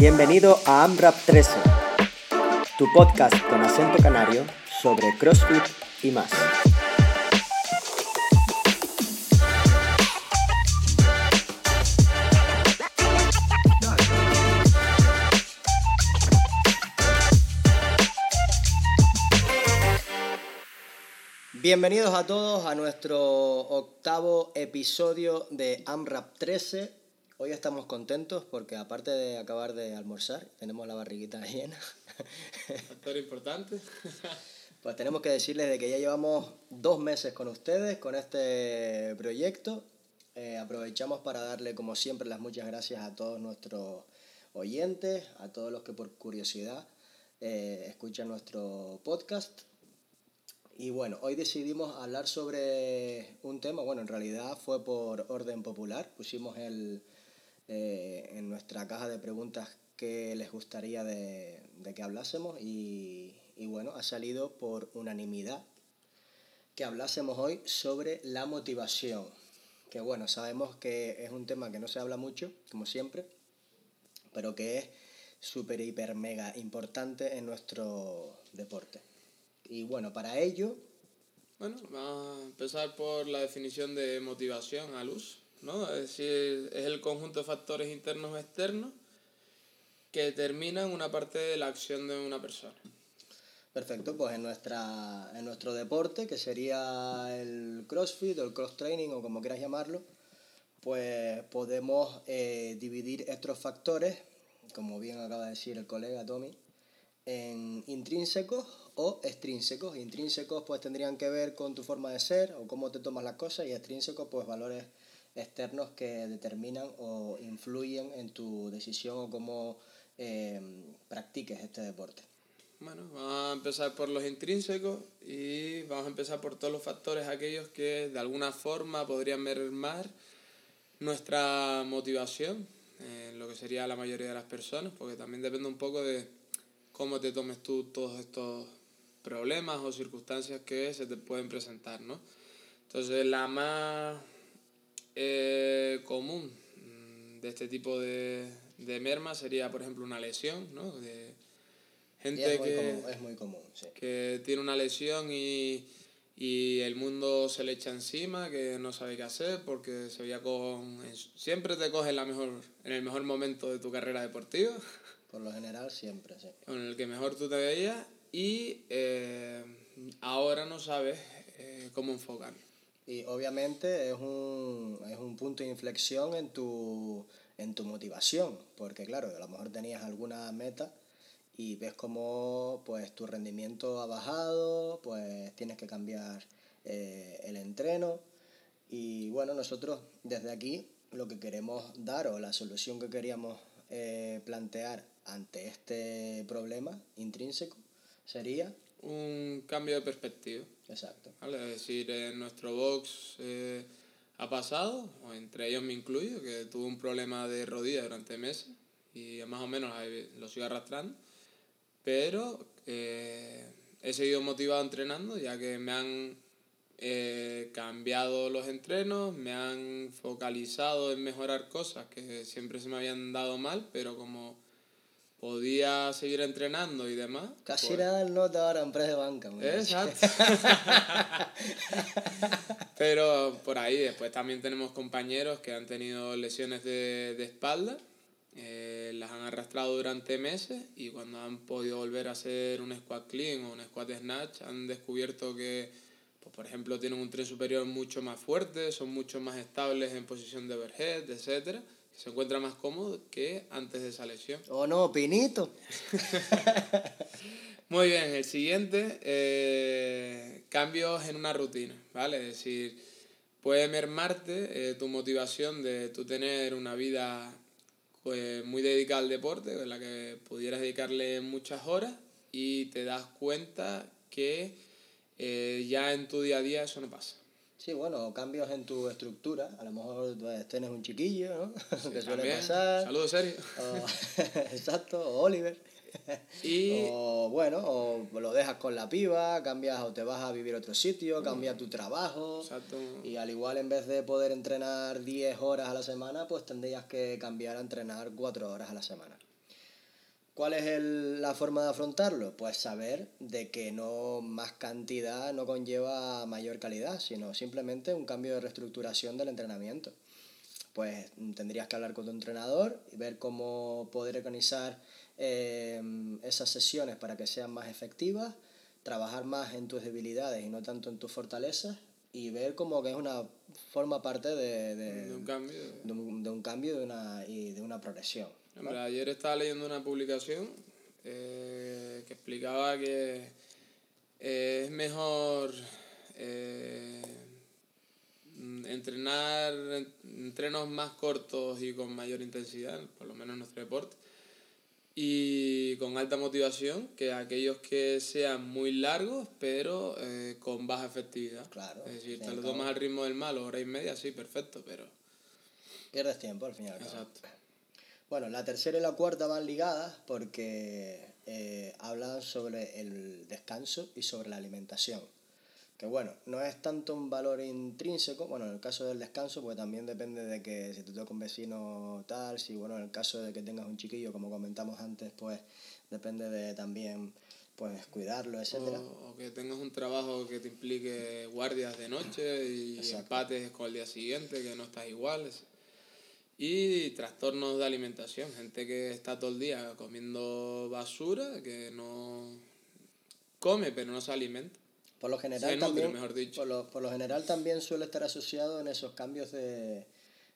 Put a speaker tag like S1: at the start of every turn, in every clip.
S1: Bienvenido a AMRAP 13, tu podcast con acento canario sobre CrossFit y más. Bienvenidos a todos a nuestro octavo episodio de AMRAP 13. Hoy estamos contentos porque aparte de acabar de almorzar, tenemos la barriguita llena.
S2: Factor importante.
S1: Pues tenemos que decirles de que ya llevamos dos meses con ustedes, con este proyecto. Eh, aprovechamos para darle, como siempre, las muchas gracias a todos nuestros oyentes, a todos los que por curiosidad eh, escuchan nuestro podcast. Y bueno, hoy decidimos hablar sobre un tema, bueno, en realidad fue por orden popular, pusimos el, eh, en nuestra caja de preguntas que les gustaría de, de que hablásemos y, y bueno, ha salido por unanimidad que hablásemos hoy sobre la motivación, que bueno, sabemos que es un tema que no se habla mucho, como siempre, pero que es súper, hiper, mega importante en nuestro deporte. Y bueno, para ello...
S2: Bueno, vamos a empezar por la definición de motivación a luz, ¿no? Es decir, es el conjunto de factores internos o externos que determinan una parte de la acción de una persona.
S1: Perfecto, pues en, nuestra, en nuestro deporte, que sería el CrossFit o el cross training o como quieras llamarlo, pues podemos eh, dividir estos factores, como bien acaba de decir el colega Tommy, en intrínsecos o extrínsecos. Intrínsecos pues tendrían que ver con tu forma de ser o cómo te tomas las cosas y extrínsecos pues valores externos que determinan o influyen en tu decisión o cómo eh, practiques este deporte.
S2: Bueno, vamos a empezar por los intrínsecos y vamos a empezar por todos los factores aquellos que de alguna forma podrían mermar nuestra motivación, en lo que sería la mayoría de las personas, porque también depende un poco de cómo te tomes tú todos estos problemas o circunstancias que se te pueden presentar, ¿no? Entonces, la más eh, común mm, de este tipo de, de merma sería, por ejemplo, una lesión, ¿no? De gente
S1: es
S2: que,
S1: común, es muy común, sí.
S2: que tiene una lesión y, y el mundo se le echa encima, que no sabe qué hacer porque se veía con... Siempre te coge en, la mejor, en el mejor momento de tu carrera deportiva.
S1: Por lo general siempre, sí.
S2: En el que mejor tú te veías y eh, ahora no sabes eh, cómo enfocar.
S1: Y obviamente es un, es un punto de inflexión en tu, en tu motivación, porque claro, a lo mejor tenías alguna meta y ves como pues tu rendimiento ha bajado, pues tienes que cambiar eh, el entreno. Y bueno, nosotros desde aquí lo que queremos dar o la solución que queríamos eh, plantear ante este problema intrínseco sería...
S2: Un cambio de perspectiva.
S1: Exacto.
S2: ¿vale? Es decir, en nuestro box eh, ha pasado, o entre ellos me incluyo, que tuve un problema de rodilla durante meses y más o menos lo sigo arrastrando, pero eh, he seguido motivado entrenando ya que me han eh, cambiado los entrenos, me han focalizado en mejorar cosas que siempre se me habían dado mal, pero como podía seguir entrenando y demás.
S1: Casi
S2: pues-
S1: nada el nota ahora en press de banca.
S2: Exacto. Pero por ahí después también tenemos compañeros que han tenido lesiones de, de espalda, eh, las han arrastrado durante meses y cuando han podido volver a hacer un squat clean o un squat snatch han descubierto que, pues, por ejemplo, tienen un tren superior mucho más fuerte, son mucho más estables en posición de overhead, etcétera, se encuentran más cómodos que antes de esa lesión.
S1: ¿O no, Pinito?
S2: Muy bien, el siguiente, eh, cambios en una rutina, ¿vale? Es decir, puede mermarte eh, tu motivación de tú tener una vida pues, muy dedicada al deporte, en la que pudieras dedicarle muchas horas y te das cuenta que eh, ya en tu día a día eso no pasa.
S1: Sí, bueno, cambios en tu estructura. A lo mejor pues, tienes un chiquillo, ¿no? que suele
S2: También,
S1: pasar.
S2: Saludos, Sergio.
S1: O- exacto, o Oliver.
S2: Y
S1: O bueno, o lo dejas con la piba, cambias o te vas a vivir a otro sitio, cambias tu trabajo.
S2: Exacto.
S1: Y al igual en vez de poder entrenar 10 horas a la semana, pues tendrías que cambiar a entrenar 4 horas a la semana. ¿Cuál es el- la forma de afrontarlo? Pues saber de que no más cantidad no conlleva mayor calidad, sino simplemente un cambio de reestructuración del entrenamiento. Pues mm, tendrías que hablar con tu entrenador y ver cómo poder organizar eh, esas sesiones para que sean más efectivas, trabajar más en tus debilidades y no tanto en tus fortalezas y ver como que es una forma parte de, de-
S2: De un cambio.
S1: de un, de un cambio de una, y de una progresión.
S2: Hombre, ayer estaba leyendo una publicación eh, que explicaba que eh, es mejor eh, entrenar en- entrenos más cortos y con mayor intensidad, por lo menos en nuestro deporte, y con alta motivación que aquellos que sean muy largos pero eh, con baja efectividad.
S1: Claro,
S2: Es decir, te lo tomas al ritmo del malo, hora y media, sí, perfecto, pero...
S1: Pierdes tiempo al fin y al cabo.
S2: Exacto.
S1: Bueno, la tercera y la cuarta van ligadas porque eh, hablan sobre el descanso y sobre la alimentación. Que bueno, no es tanto un valor intrínseco, bueno, en el caso del descanso, pues también depende de que si te toca un vecino tal, si bueno, en el caso de que tengas un chiquillo, como comentamos antes, pues depende de también pues cuidarlo, etcétera.
S2: O, o que tengas un trabajo que te implique guardias de noche y
S1: Exacto.
S2: empates con el día siguiente, que no estás igual. Y trastornos de alimentación, gente que está todo el día comiendo basura, que no come pero no se alimenta.
S1: Por lo general
S2: nutre,
S1: también,
S2: mejor dicho.
S1: Por, lo, por lo general también suele estar asociado en esos cambios de,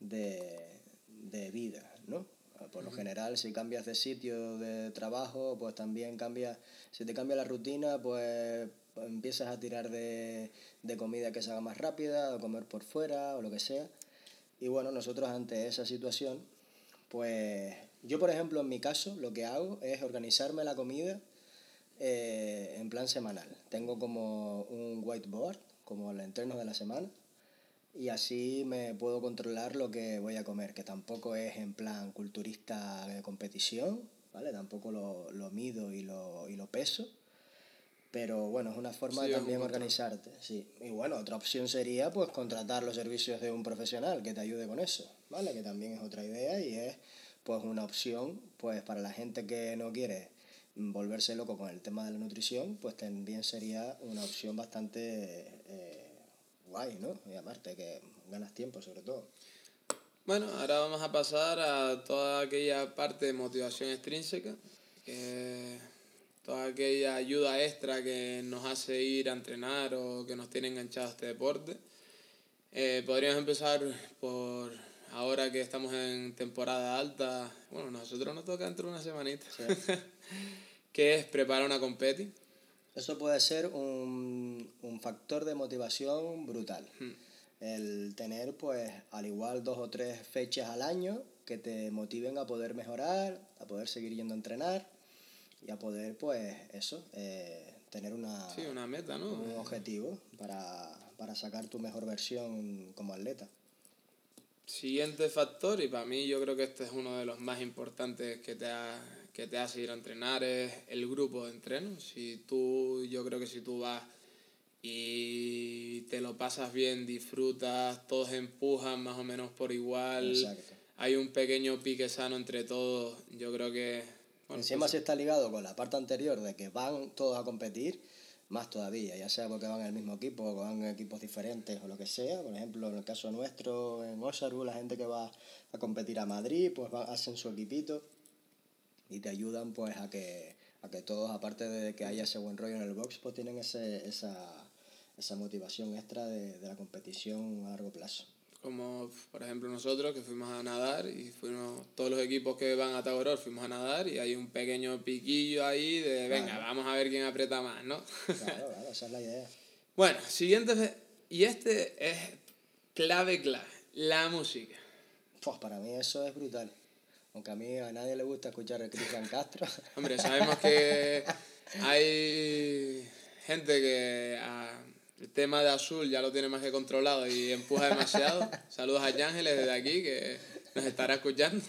S1: de, de vida, ¿no? Por lo general, si cambias de sitio de trabajo, pues también cambia, si te cambia la rutina, pues empiezas a tirar de, de comida que se haga más rápida, o comer por fuera, o lo que sea. Y bueno, nosotros ante esa situación, pues yo por ejemplo en mi caso lo que hago es organizarme la comida eh, en plan semanal. Tengo como un whiteboard, como el entreno de la semana, y así me puedo controlar lo que voy a comer, que tampoco es en plan culturista de competición, ¿vale? Tampoco lo, lo mido y lo, y lo peso. Pero bueno, es una forma
S2: Sí,
S1: de también organizarte, sí. Y bueno, otra opción sería pues contratar los servicios de un profesional que te ayude con eso, ¿vale? Que también es otra idea y es pues una opción pues para la gente que no quiere volverse loco con el tema de la nutrición, pues también sería una opción bastante eh, guay, ¿no? Y aparte que ganas tiempo sobre todo.
S2: Bueno, ahora vamos a pasar a toda aquella parte de motivación extrínseca, que toda aquella ayuda extra que nos hace ir a entrenar o que nos tiene enganchados a este deporte. Eh, podríamos empezar por ahora que estamos en temporada alta, bueno, nosotros nos toca dentro de una semanita, que es preparar una competi.
S1: Eso puede ser un, un factor de motivación brutal.
S2: Hmm.
S1: El tener, pues, al igual dos o tres fechas al año que te motiven a poder mejorar, a poder seguir yendo a entrenar y a poder, pues, eso, eh, tener una,
S2: Sí, una meta, ¿no?
S1: un objetivo para, para sacar tu mejor versión como atleta.
S2: Siguiente factor, y para mí yo creo que este es uno de los más importantes que te, ha- que te hace ir a entrenar, es el grupo de entreno. Si tú, yo creo que si tú vas y te lo pasas bien, disfrutas, todos empujan más o menos por igual,
S1: Exacto.
S2: hay un pequeño pique sano entre todos, yo creo que... bueno,
S1: Encima
S2: pues,
S1: si está ligado con la parte anterior de que van todos a competir, más todavía, ya sea porque van en el mismo equipo o van en equipos diferentes o lo que sea. Por ejemplo, en el caso nuestro, en Osaru, la gente que va a competir a Madrid, pues va- hacen su equipito y te ayudan pues a que, a que todos, aparte de que haya ese buen rollo en el box, pues tienen ese, esa, esa motivación extra de, de la competición a largo plazo.
S2: Como por ejemplo nosotros que fuimos a nadar y fuimos todos los equipos que van a Tagoror fuimos a nadar y hay un pequeño piquillo ahí de venga,
S1: Claro.
S2: vamos a ver quién aprieta más, ¿no?
S1: Claro, claro, esa es la idea.
S2: bueno, siguiente y este es clave clave, la música.
S1: Pues para mí eso es brutal. Aunque a mí a nadie le gusta escuchar a Cristian Castro.
S2: Hombre, sabemos que hay gente que ah, el tema de azul ya lo tiene más que controlado y empuja demasiado. Saludos a Ángeles desde aquí que nos estará escuchando.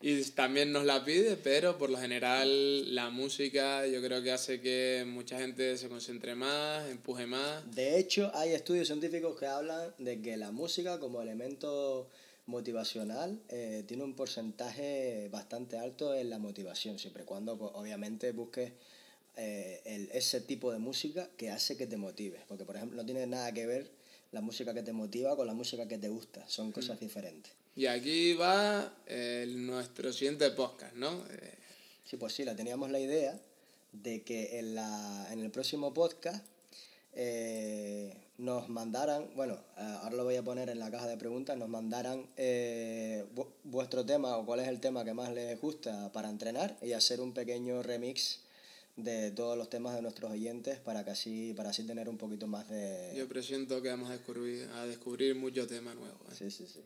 S2: Y también nos la pide, pero por lo general la música yo creo que hace que mucha gente se concentre más, empuje más.
S1: De hecho, hay estudios científicos que hablan de que la música como elemento motivacional eh, tiene un porcentaje bastante alto en la motivación, siempre y cuando pues, obviamente busques eh, el, ese tipo de música que hace que te motive. Porque, por ejemplo, no tiene nada que ver la música que te motiva con la música que te gusta, son cosas mm. diferentes.
S2: Y aquí va nuestro siguiente podcast, ¿no? Eh,
S1: sí, pues sí, la teníamos la idea de que en, la, en el próximo podcast eh, nos mandaran, bueno, ahora lo voy a poner en la caja de preguntas, nos mandaran eh, vuestro tema o cuál es el tema que más les gusta para entrenar y hacer un pequeño remix de todos los temas de nuestros oyentes para que así, para así tener un poquito más de...
S2: Yo presiento que vamos a descubrir, a descubrir muchos temas nuevos. ¿eh?
S1: Sí, sí, sí.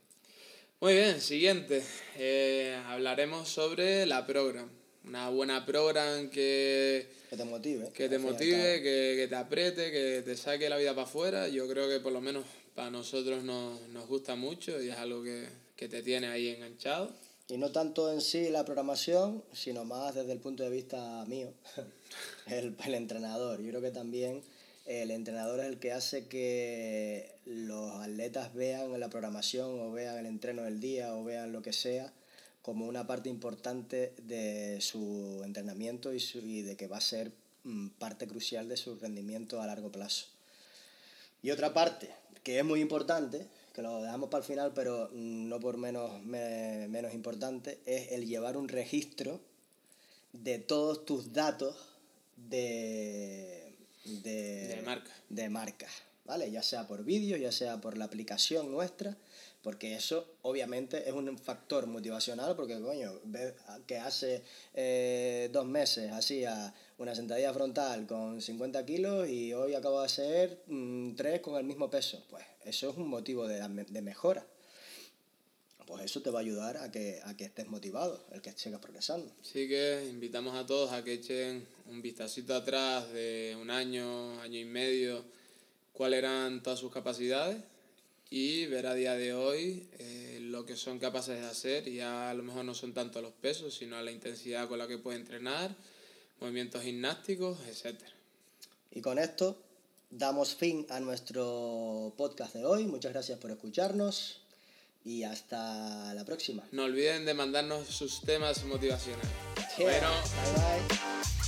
S2: Muy bien, siguiente. Eh, hablaremos sobre la program. Una buena program que...
S1: Que te motive.
S2: Que te motive, que, que, te apriete, que te saque la vida para afuera. Yo creo que por lo menos para nosotros nos, nos gusta mucho y es algo que, que te tiene ahí enganchado.
S1: Y no tanto en sí la programación, sino más desde el punto de vista mío, el, el entrenador. Yo creo que también el entrenador es el que hace que los atletas vean la programación o vean el entreno del día o vean lo que sea como una parte importante de su entrenamiento y, su, y de que va a ser mm, parte crucial de su rendimiento a largo plazo. Y otra parte que es muy importante que lo dejamos para el final, pero no por menos, menos importante, es el llevar un registro de todos tus datos de,
S2: de, marca.
S1: de marca, ¿vale? Ya sea por vídeo, ya sea por la aplicación nuestra, porque eso obviamente es un factor motivacional, porque coño, ves que hace eh, dos meses hacía una sentadilla frontal con 50 kilos y hoy acabo de hacer mm, tres con el mismo peso. Pues eso es un motivo de, de, mejora. Pues eso te va a ayudar a que, a que estés motivado, el que sigas progresando.
S2: Así que invitamos a todos a que echen un vistacito atrás de un año, año y medio, cuáles eran todas sus capacidades y ver a día de hoy eh, lo que son capaces de hacer. Ya a lo mejor no son tanto los pesos, sino la intensidad con la que puede entrenar, movimientos gimnásticos, etc.
S1: Y con esto damos fin a nuestro podcast de hoy. Muchas gracias por escucharnos y hasta la próxima.
S2: No olviden de mandarnos sus temas motivacionales.
S1: bueno, bye bye.